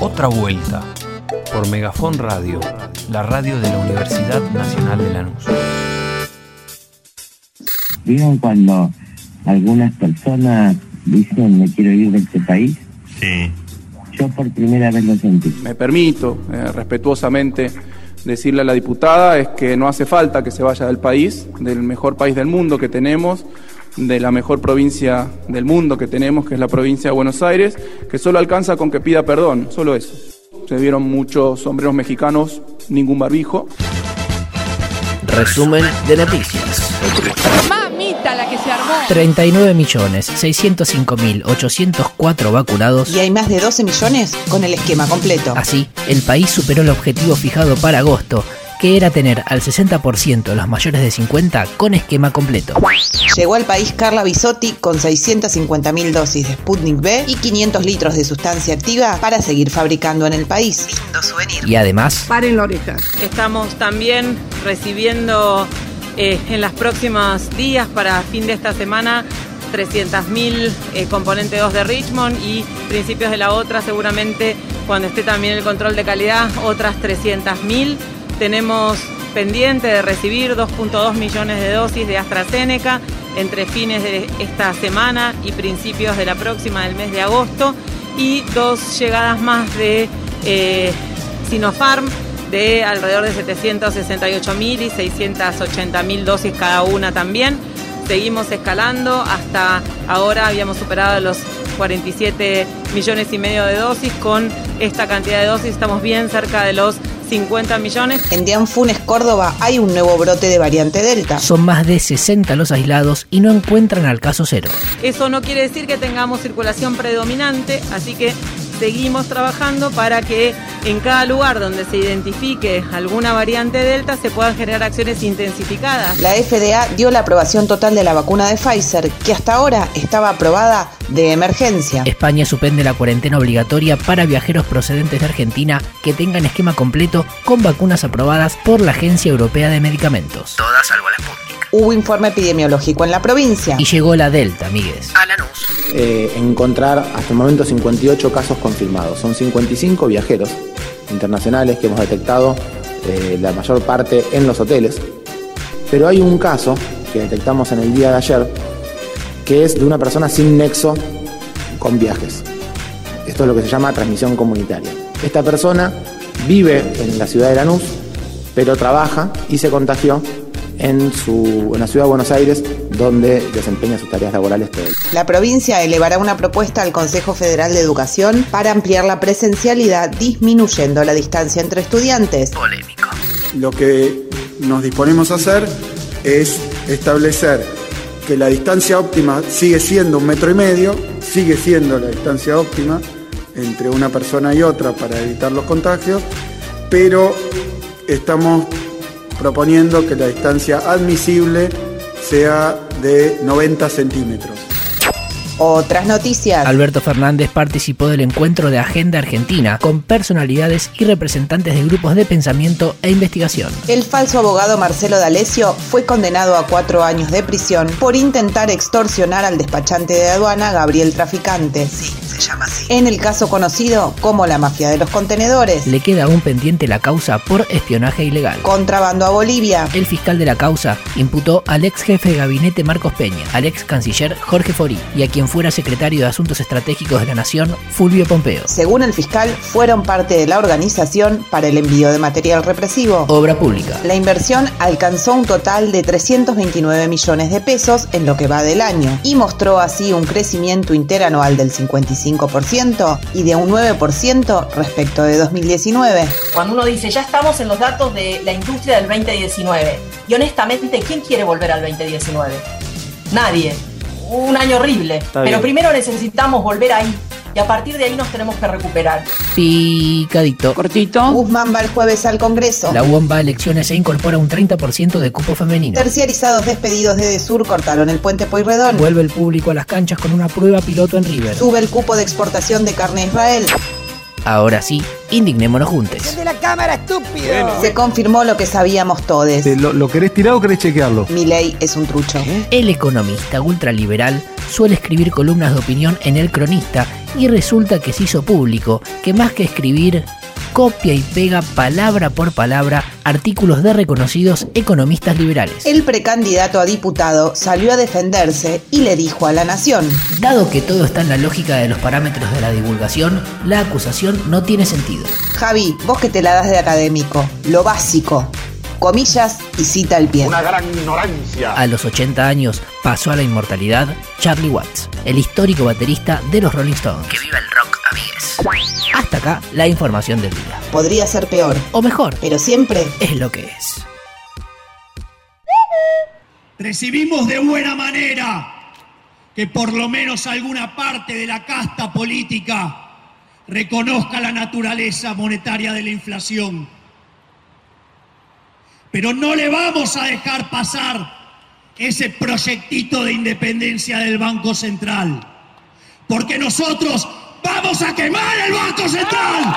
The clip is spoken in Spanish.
Otra vuelta por Megafon Radio, la radio de la Universidad Nacional de Lanús. ¿Vieron cuando algunas personas dicen me quiero ir de este país? Sí. Yo por primera vez lo sentí. Me permito eh, respetuosamente decirle a la diputada es que no hace falta que se vaya del país, del mejor país del mundo que tenemos, de la mejor provincia del mundo que tenemos, que es la provincia de Buenos Aires, que solo alcanza con que pida perdón, solo eso. Se vieron muchos sombreros mexicanos, ningún barbijo. Resumen de noticias. Mamita la que se armó. 39.605.804 vacunados. Y hay más de 12 millones con el esquema completo. Así, el país superó el objetivo fijado para agosto, que era tener al 60% de los mayores de 50 con esquema completo. Llegó al país Carla Bisotti con 650.000 dosis de Sputnik B y 500 litros de sustancia activa para seguir fabricando en el país. Lindo souvenir. Y además, Paren la oreja. Estamos también recibiendo eh, en los próximos días, para fin de esta semana, 300.000 eh, componente 2 de Richmond y principios de la otra, seguramente cuando esté también el control de calidad, otras 300.000. Tenemos pendiente de recibir 2.2 millones de dosis de AstraZeneca entre fines de esta semana y principios de la próxima del mes de agosto y dos llegadas más de eh, Sinopharm de alrededor de 768 mil y 680 mil dosis cada una también. Seguimos escalando, hasta ahora habíamos superado los 47 millones y medio de dosis. Con esta cantidad de dosis estamos bien cerca de los 50 millones. En Dianfunes, Córdoba, hay un nuevo brote de variante Delta. son más de 60 los aislados y no encuentran al caso cero. Eso no quiere decir que tengamos circulación predominante, así que seguimos trabajando para que en cada lugar donde se identifique alguna variante Delta se puedan generar acciones intensificadas. La FDA dio la aprobación total de la vacuna de Pfizer, que hasta ahora estaba aprobada de emergencia. España suspende la cuarentena obligatoria para viajeros procedentes de Argentina que tengan esquema completo con vacunas aprobadas por la Agencia Europea de Medicamentos. Todas salvo la Sputnik. Hubo informe epidemiológico en la provincia. Y llegó la Delta, amigues. A Lanús. eh, encontrar hasta el momento 58 casos confirmados. Son 55 viajeros internacionales que hemos detectado, eh, la mayor parte en los hoteles. Pero hay un caso que detectamos en el día de ayer, que es de una persona sin nexo con viajes. Esto es lo que se llama transmisión comunitaria. Esta persona vive en la ciudad de Lanús, pero trabaja y se contagió en, su, en la ciudad de Buenos Aires, donde desempeña sus tareas laborales todo. La provincia elevará una propuesta al Consejo Federal de Educación para ampliar la presencialidad disminuyendo la distancia entre estudiantes. Polémico. Lo que nos disponemos a hacer es establecer que la distancia óptima sigue siendo un metro y medio, sigue siendo la distancia óptima entre una persona y otra para evitar los contagios, pero estamos proponiendo que la distancia admisible sea de 90 centímetros. Otras noticias. Alberto Fernández participó del encuentro de Agenda Argentina con personalidades y representantes de grupos de pensamiento e investigación. El falso abogado Marcelo D'Alessio fue condenado a cuatro años de prisión por intentar extorsionar al despachante de aduana Gabriel Traficante. Sí, se llama así. En el caso conocido como la mafia de los contenedores. Le queda aún pendiente la causa por espionaje ilegal. Contrabando a Bolivia. El fiscal de la causa imputó al ex jefe de gabinete Marcos Peña, al ex canciller Jorge Forí y a quien fuera secretario de Asuntos Estratégicos de la Nación, Fulvio Pompeo. Según el fiscal, fueron parte de la organización para el envío de material represivo. Obra pública. La inversión alcanzó un total de 329 millones de pesos en lo que va del año y mostró así un crecimiento interanual del 55% y de un 9% respecto de 2019. Cuando uno dice, ya estamos en los datos de la industria del 2019, y honestamente, ¿quién quiere volver al 2019? Nadie. Un año horrible. Pero bien. primero necesitamos volver ahí. Y a partir de ahí nos tenemos que recuperar. Picadito. Cortito. Guzmán va el jueves al Congreso. La UOM va a elecciones e incorpora un 30% de cupo femenino. Terciarizados despedidos de Desur cortaron el puente Pueyrredón. Vuelve el público a las canchas con una prueba piloto en River. Sube el cupo de exportación de carne a Israel. Ahora sí, indignémonos juntos. De la cámara, estúpido. Se confirmó lo que sabíamos todos. ¿Lo, lo querés tirar o querés chequearlo? Mi ley es un trucho. El economista ultraliberal suele escribir columnas de opinión en El Cronista y resulta que se hizo público que más que escribir, copia y pega palabra por palabra artículos de reconocidos economistas liberales. El precandidato a diputado salió a defenderse y le dijo a la nación, Dado que todo está en la lógica de los parámetros de la divulgación, la acusación no tiene sentido. Javi, vos que te la das de académico, lo básico, comillas y cita al pie. Una gran ignorancia. A los 80 años pasó a la inmortalidad Charlie Watts, el histórico baterista de los Rolling Stones. Que viva el rock, amigues. Hasta acá la información del día. Podría ser peor, O mejor, pero siempre es lo que es. Recibimos de buena manera que por lo menos alguna parte de la casta política reconozca la naturaleza monetaria de la inflación. Pero no le vamos a dejar pasar ese proyectito de independencia del Banco Central, porque nosotros vamos a quemar el Banco Central.